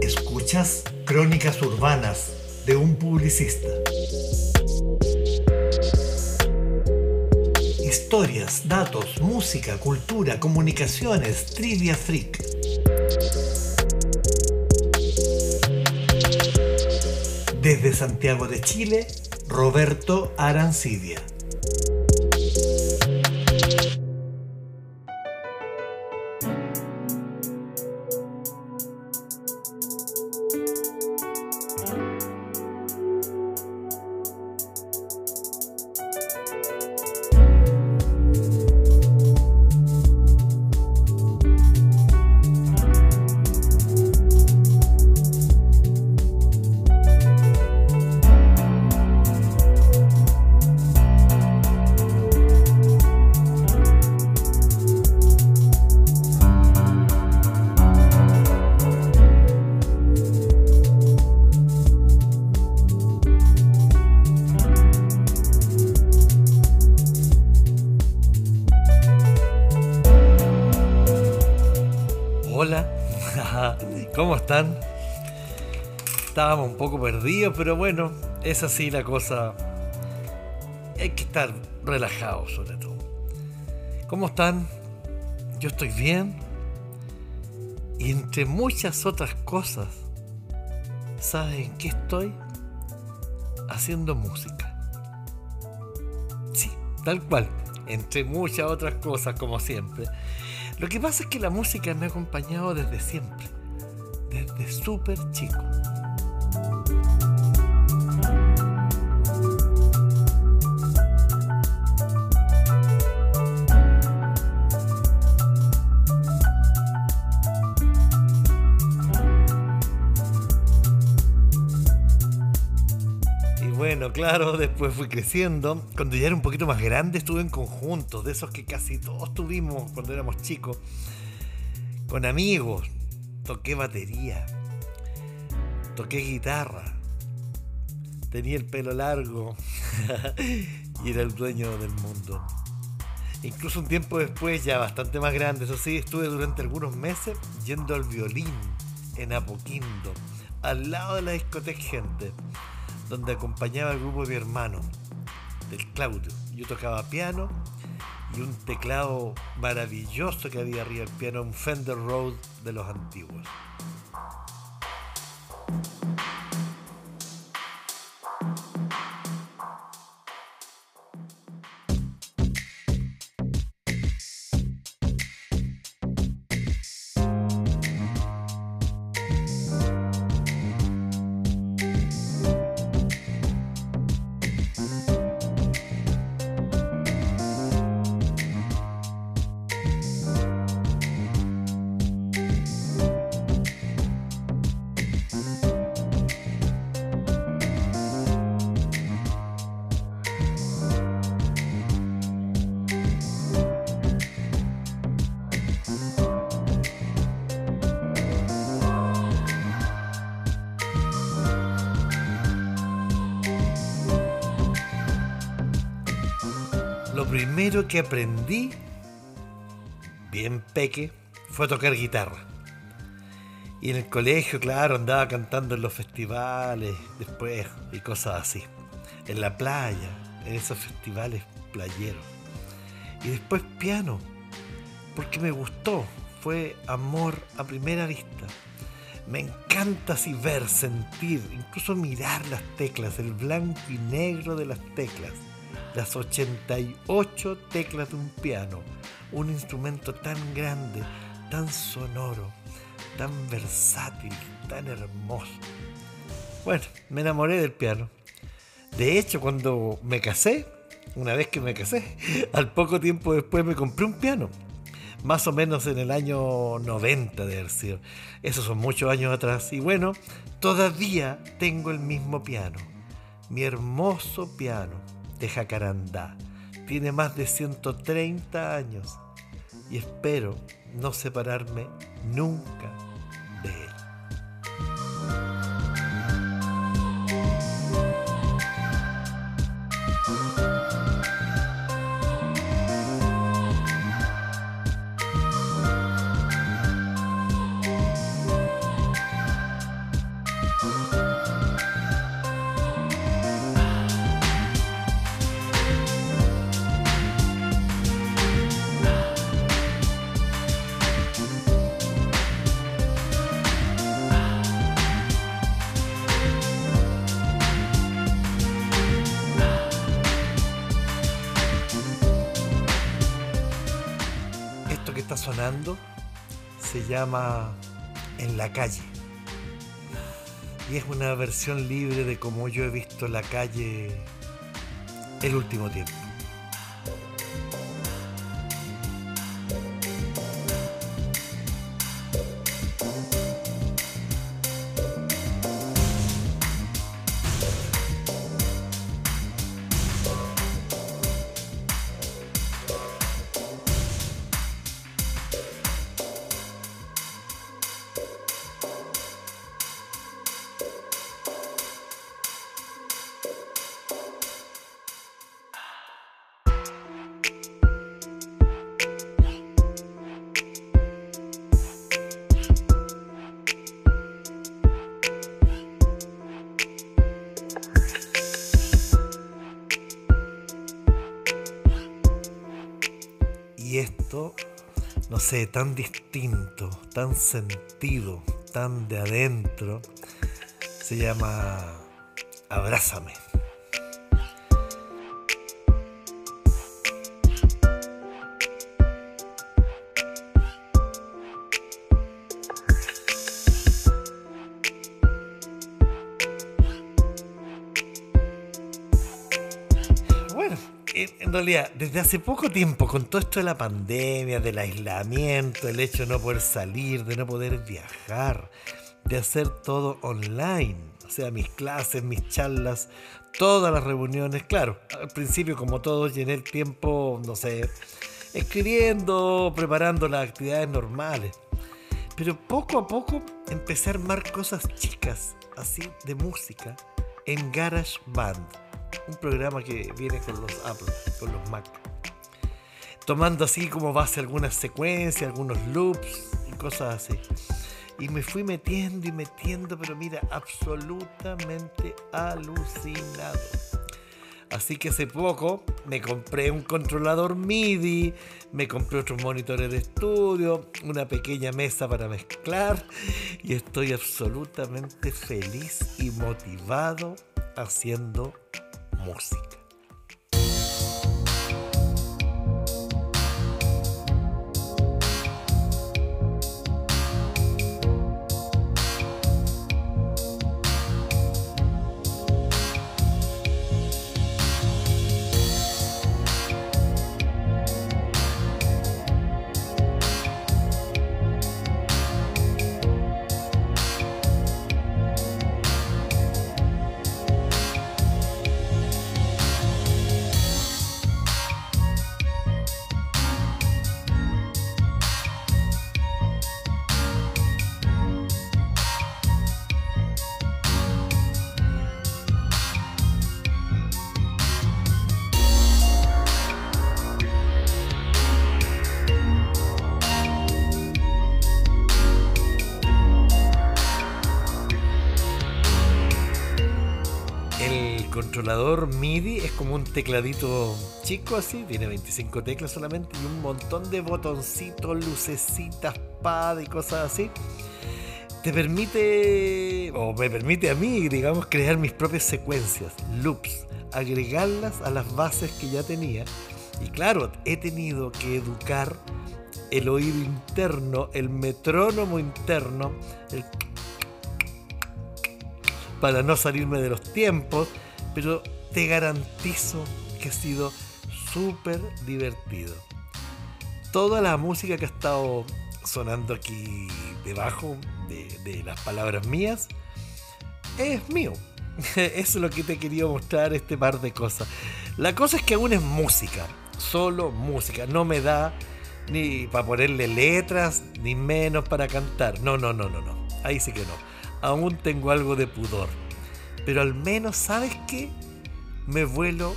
Escuchas Crónicas Urbanas de un publicista. Historias, datos, música, cultura, comunicaciones, trivia freak. Desde Santiago de Chile, Roberto Arancibia. Están? Estábamos un poco perdidos, pero bueno, es así la cosa. Hay que estar relajados sobre todo. ¿Cómo están? Yo estoy bien. Y entre muchas otras cosas, ¿saben qué estoy? Haciendo música. Sí, tal cual. Entre muchas otras cosas, como siempre. Lo que pasa es que la música me ha acompañado desde siempre desde súper chico. Y bueno, claro, después fui creciendo. Cuando ya era un poquito más grande estuve en conjuntos, de esos que casi todos tuvimos cuando éramos chicos, con amigos, toqué batería, toqué guitarra, tenía el pelo largo y era el dueño del mundo. Incluso un tiempo después, ya bastante más grande, eso sí, estuve durante algunos meses yendo al violín en Apoquindo, al lado de la discoteca Gente, donde acompañaba al grupo de mi hermano, del Claudio. Yo tocaba piano y un teclado maravilloso que había arriba del piano, un Fender Rhodes de los antiguos. Primero que aprendí, bien peque, fue tocar guitarra. Y en el colegio, claro, andaba cantando en los festivales, después, y cosas así. En la playa, en esos festivales playeros. Y después piano, porque me gustó, fue amor a primera vista. Me encanta así ver, sentir, incluso mirar las teclas, el blanco y negro de las teclas las 88 teclas de un piano, un instrumento tan grande, tan sonoro, tan versátil, tan hermoso. Bueno, me enamoré del piano. De hecho, cuando me casé, una vez que me casé, al poco tiempo después me compré un piano. Más o menos en el año 90 de haber Esos son muchos años atrás. Y bueno, todavía tengo el mismo piano. Mi hermoso piano de Jacarandá. Tiene más de 130 años y espero no separarme nunca se llama En la calle. Y es una versión libre de como yo he visto la calle el último tiempo. Tan distinto, tan sentido, tan de adentro, se llama Abrázame. Desde hace poco tiempo, con todo esto de la pandemia, del aislamiento, el hecho de no poder salir, de no poder viajar, de hacer todo online, o sea, mis clases, mis charlas, todas las reuniones, claro, al principio como todos llené el tiempo, no sé, escribiendo, preparando las actividades normales. Pero poco a poco empecé a armar cosas chicas, así de música, en Garage Band un programa que viene con los Apple, con los Mac. Tomando así como base algunas secuencias, algunos loops y cosas así. Y me fui metiendo y metiendo, pero mira, absolutamente alucinado. Así que hace poco me compré un controlador MIDI, me compré otros monitores de estudio, una pequeña mesa para mezclar y estoy absolutamente feliz y motivado haciendo música. MIDI es como un tecladito chico así, tiene 25 teclas solamente y un montón de botoncitos, lucecitas, pad y cosas así. Te permite, o me permite a mí, digamos, crear mis propias secuencias, loops, agregarlas a las bases que ya tenía. Y claro, he tenido que educar el oído interno, el metrónomo interno, para no salirme de los tiempos, pero te garantizo que ha sido súper divertido. Toda la música que ha estado sonando aquí debajo de, las palabras mías es mío. Eso es lo que te quería mostrar este par de cosas. La cosa es que aún es música, solo música. No me da ni para ponerle letras, ni menos para cantar. No, no, no, no, no. Ahí sí que no. Aún tengo algo de pudor. Pero al menos, ¿sabes qué? me vuelo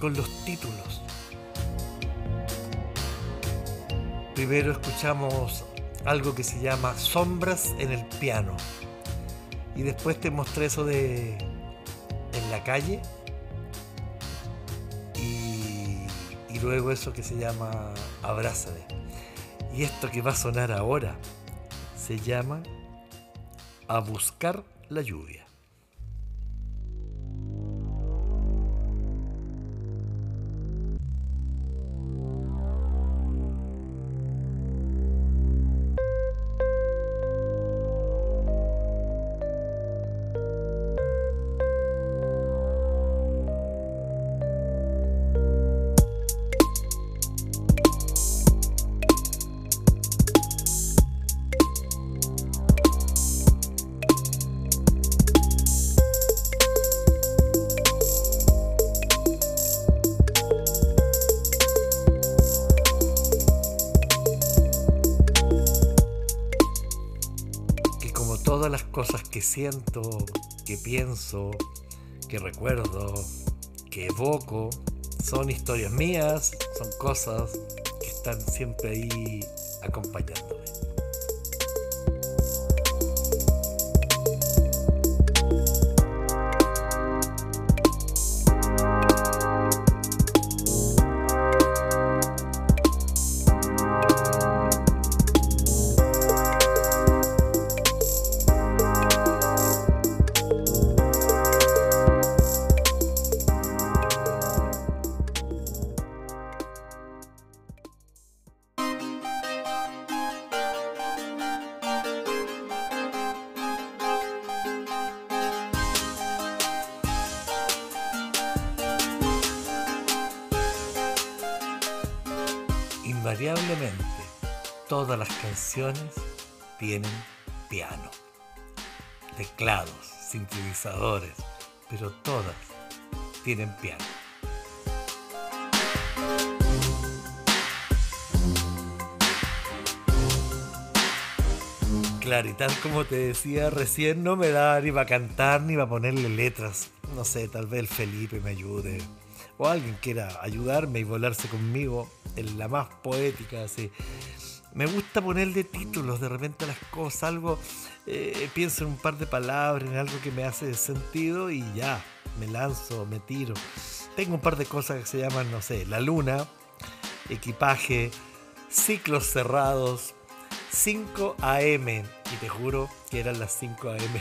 con los títulos. Primero escuchamos algo que se llama Sombras en el piano. Y después te mostré eso de en la calle. Y, luego eso que se llama Abrázame. Y esto que va a sonar ahora se llama A buscar la lluvia. Que siento, que pienso, que recuerdo, que evoco, son historias mías, son cosas que están siempre ahí acompañándome. Invariablemente todas las canciones tienen piano, teclados, sintetizadores, pero todas tienen piano. Claro, y tal como te decía recién, no me da ni para cantar ni para ponerle letras. No sé, tal vez el Felipe me ayude. O alguien quiera ayudarme y volarse conmigo en la más poética, así. Me gusta ponerle títulos de repente a las cosas, algo, eh, pienso en un par de palabras, en algo que me hace sentido y ya, me lanzo, me tiro. Tengo un par de cosas que se llaman, no sé, la luna, equipaje, ciclos cerrados, 5 AM, y te juro que eran las 5 AM.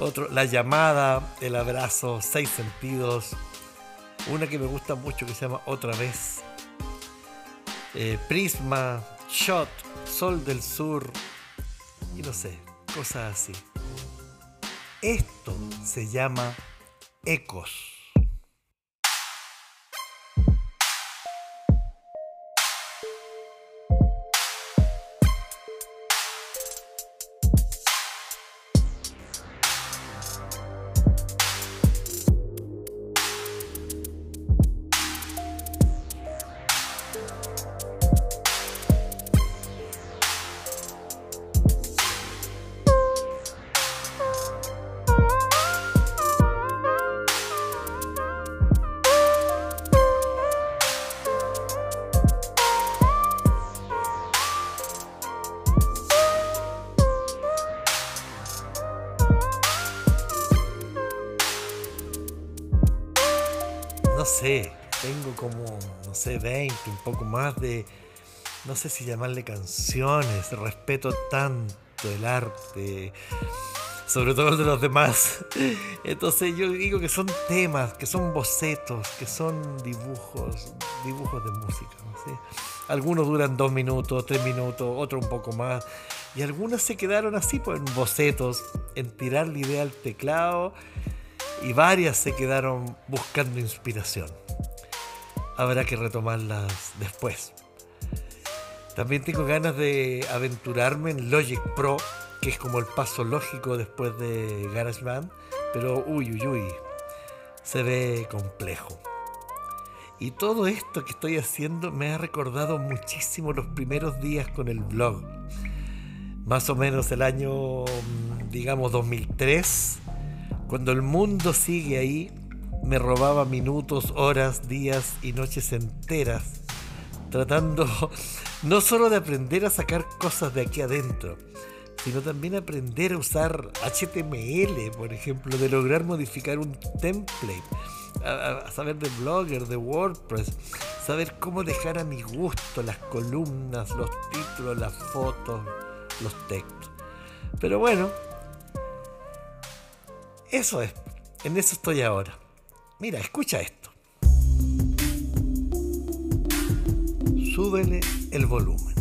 Otro, la llamada, el abrazo, seis sentidos. Una que me gusta mucho que se llama Otra vez. Eh, Prisma, Shot, Sol del Sur. Y no sé, cosas así. Esto se llama ecos. Sé, tengo como, no sé, 20, un poco más de, no sé si llamarle canciones, respeto tanto el arte, sobre todo el de los demás. Entonces yo digo que son temas, que son bocetos, que son dibujos, dibujos de música. ¿no? Algunos duran dos minutos, tres minutos, otros un poco más. Y algunos se quedaron así, pues en bocetos, en tirar la idea al teclado y varias se quedaron buscando inspiración. Habrá que retomarlas después. También tengo ganas de aventurarme en Logic Pro, que es como el paso lógico después de GarageBand, pero uy, uy, uy, se ve complejo. Y todo esto que estoy haciendo me ha recordado muchísimo los primeros días con el blog. Más o menos el año, digamos, 2003 cuando el mundo sigue ahí, me robaba minutos, horas, días y noches enteras, tratando no solo de aprender a sacar cosas de aquí adentro, sino también aprender a usar HTML, por ejemplo, de lograr modificar un template, a, saber de Blogger, de WordPress, saber cómo dejar a mi gusto las columnas, los títulos, las fotos, los textos. Pero bueno, eso es. En eso estoy ahora. Mira, escucha esto. Súbele el volumen.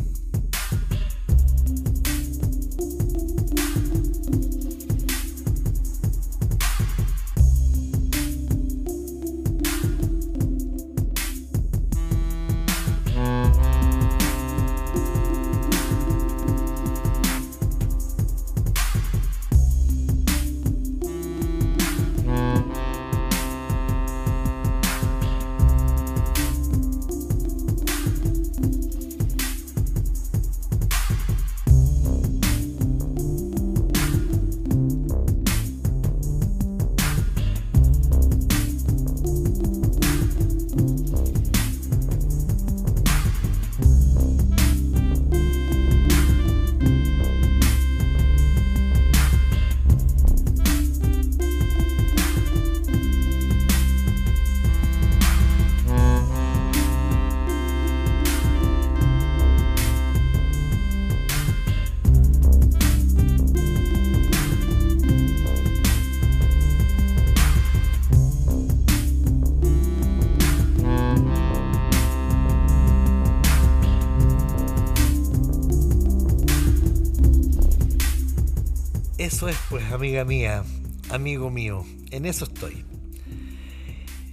Eso es, pues, amiga mía, amigo mío, en eso estoy.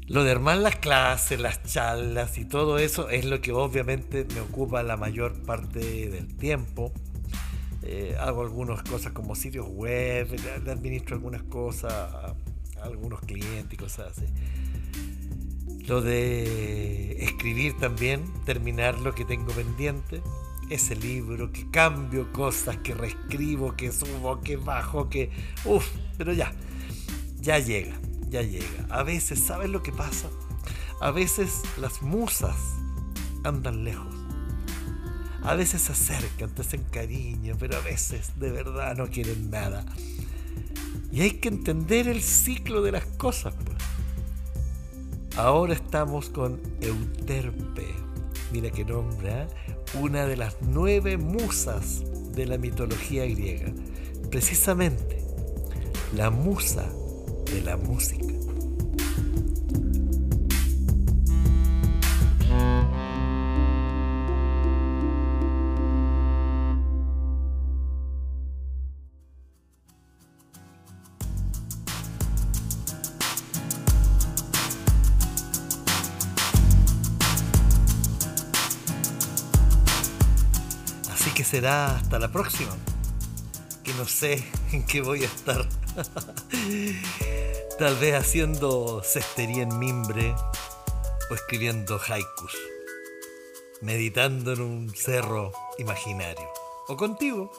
Lo de armar las clases, las charlas y todo eso es lo que obviamente me ocupa la mayor parte del tiempo. Eh, hago algunas cosas como sitios web, le administro algunas cosas algunos clientes y cosas así. Lo de escribir también, terminar lo que tengo pendiente, ese libro, que cambio cosas, que reescribo, que subo, que bajo, que... Uf, pero ya, ya llega ya llega. A veces, ¿sabes lo que pasa? A veces las musas andan lejos. A veces se acercan, te hacen cariño, pero a veces de verdad no quieren nada. Y hay que entender el ciclo de las cosas. Pues. Ahora estamos con Euterpe. Mira qué nombre, ¿eh? Una de las nueve musas de la mitología griega. Precisamente, la musa de la música. Será hasta la próxima, que no sé en qué voy a estar. Tal vez haciendo cestería en mimbre o escribiendo haikus, meditando en un cerro imaginario. O contigo,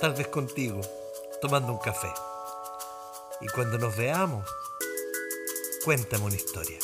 tal vez contigo, tomando un café. Y cuando nos veamos, cuéntame una historia.